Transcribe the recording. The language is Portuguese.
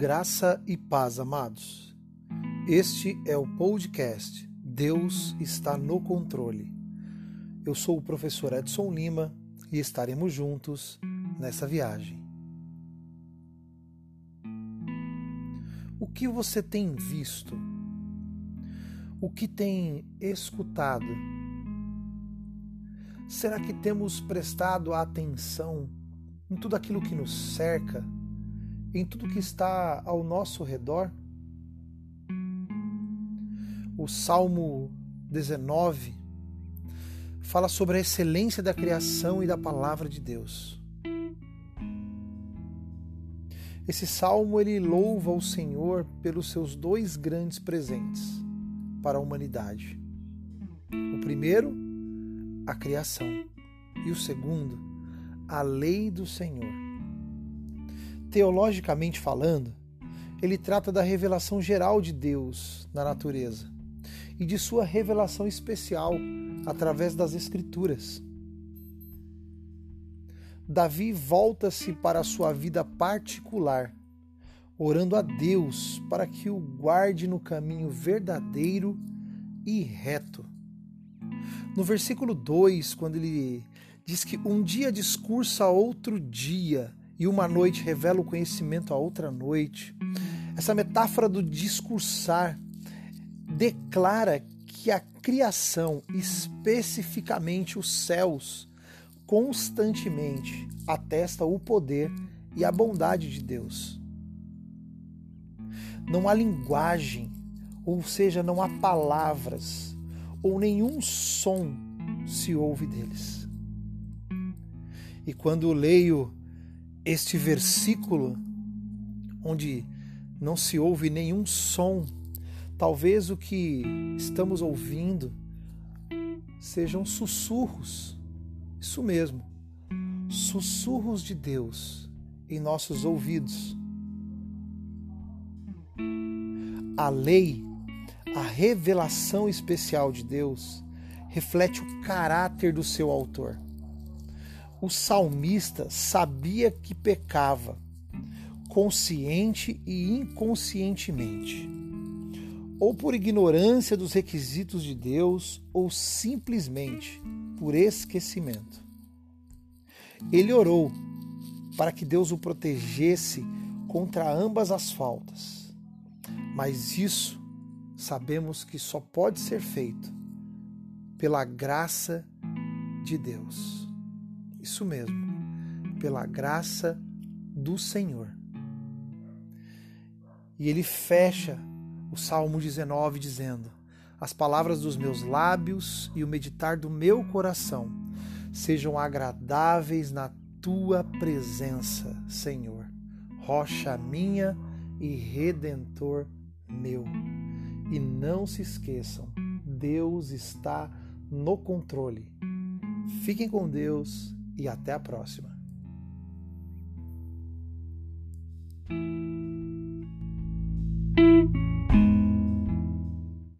Graça e paz, amados. Este é o podcast Deus está no controle. Eu sou o professor Edson Lima e estaremos juntos nessa viagem. O que você tem visto? O que tem escutado? Será que temos prestado atenção em tudo aquilo que nos cerca? Em tudo que está ao nosso redor. O Salmo 19 fala sobre a excelência da criação e da palavra de Deus. Esse salmo ele louva o Senhor pelos seus dois grandes presentes para a humanidade. O primeiro, a criação, e o segundo, a lei do Senhor Teologicamente falando, ele trata da revelação geral de Deus na natureza e de sua revelação especial através das Escrituras. Davi volta-se para sua vida particular, orando a Deus para que o guarde no caminho verdadeiro e reto. No versículo 2, quando ele diz que um dia discursa outro dia, e uma noite revela o conhecimento a outra noite. Essa metáfora do discursar declara que a criação, especificamente os céus, constantemente atesta o poder e a bondade de Deus. Não há linguagem, ou seja, não há palavras, ou nenhum som se ouve deles. E quando leio este versículo, onde não se ouve nenhum som, talvez o que estamos ouvindo sejam sussurros, isso mesmo, sussurros de Deus em nossos ouvidos. A lei, a revelação especial de Deus, reflete o caráter do seu autor o salmista sabia que pecava, consciente e inconscientemente, ou por ignorância dos requisitos de Deus, ou simplesmente por esquecimento. Ele orou para que Deus o protegesse contra ambas as faltas, mas isso sabemos que só pode ser feito pela graça de Deus. Isso mesmo, pela graça do Senhor. E ele fecha o Salmo 19 dizendo: As palavras dos meus lábios e o meditar do meu coração sejam agradáveis na tua presença, Senhor, rocha minha e redentor meu. E não se esqueçam, Deus está no controle. Fiquem com Deus e até a próxima.